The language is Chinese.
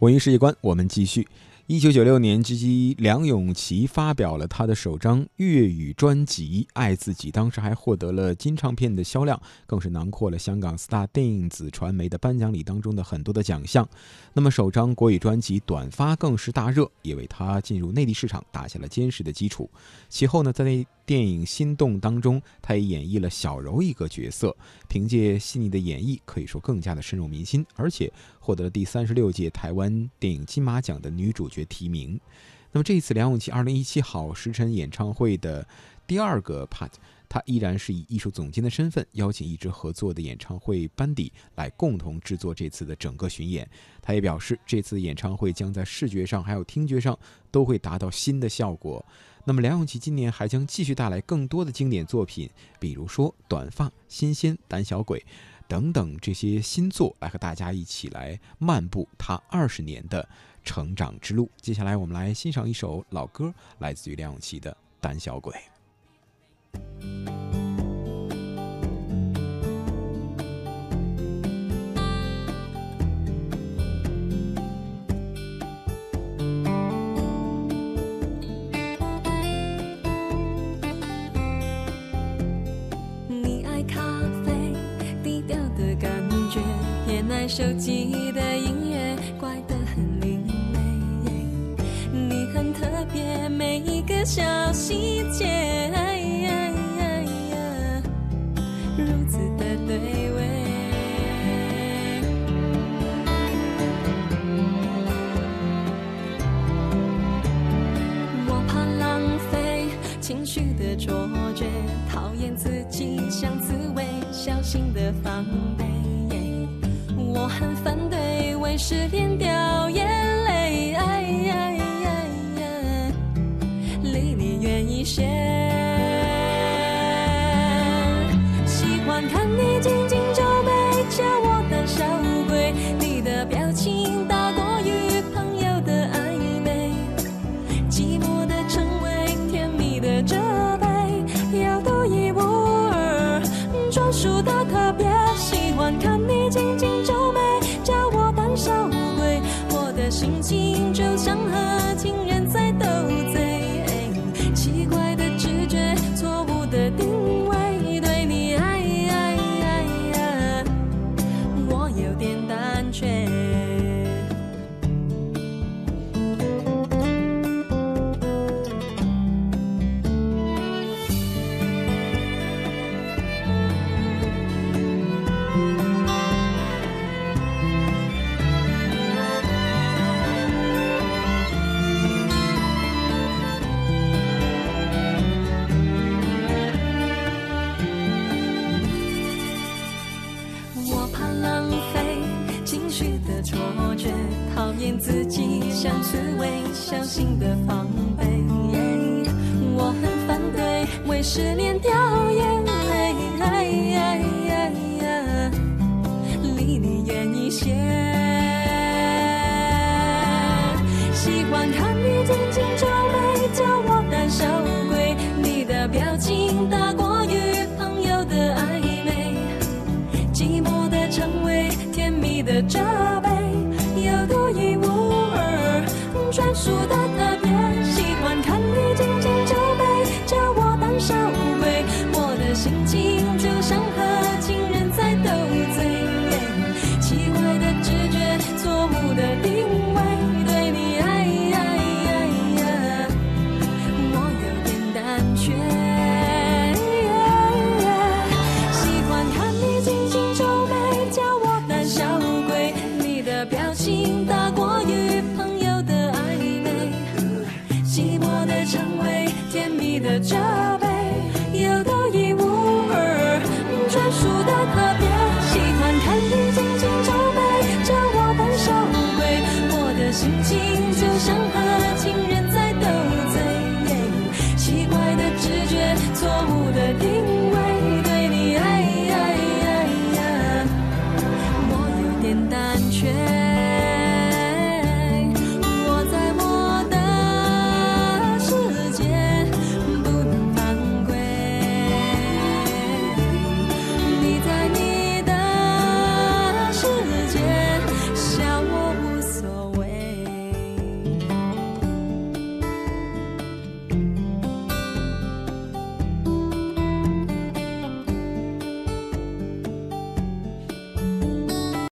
文艺世界观，我们继续。一九九六年，之际，梁咏琪发表了他的首张粤语专辑《爱自己》，当时还获得了金唱片的销量，更是囊括了香港四大电影子传媒的颁奖礼当中的很多的奖项。那么，首张国语专辑《短发》更是大热，也为他进入内地市场打下了坚实的基础。其后呢，在那电影《心动》当中，他也演绎了小柔一个角色，凭借细腻的演绎，可以说更加的深入民心，而且获得了第三十六届台湾电影金马奖的女主角。提名。那么这一次梁咏琪二零一七好时辰演唱会的第二个 part，他依然是以艺术总监的身份邀请一支合作的演唱会班底来共同制作这次的整个巡演。他也表示，这次演唱会将在视觉上还有听觉上都会达到新的效果。那么梁咏琪今年还将继续带来更多的经典作品，比如说《短发》《新鲜》《胆小鬼》等等这些新作，来和大家一起来漫步他二十年的。成长之路。接下来，我们来欣赏一首老歌，来自于梁咏琪的《胆小鬼》。手机的音乐，怪得很。特别每一个小细节，对为失恋掉。的直觉错自己像刺猬，小心的防备。我很反对为失恋掉眼泪，离你远一些。输的的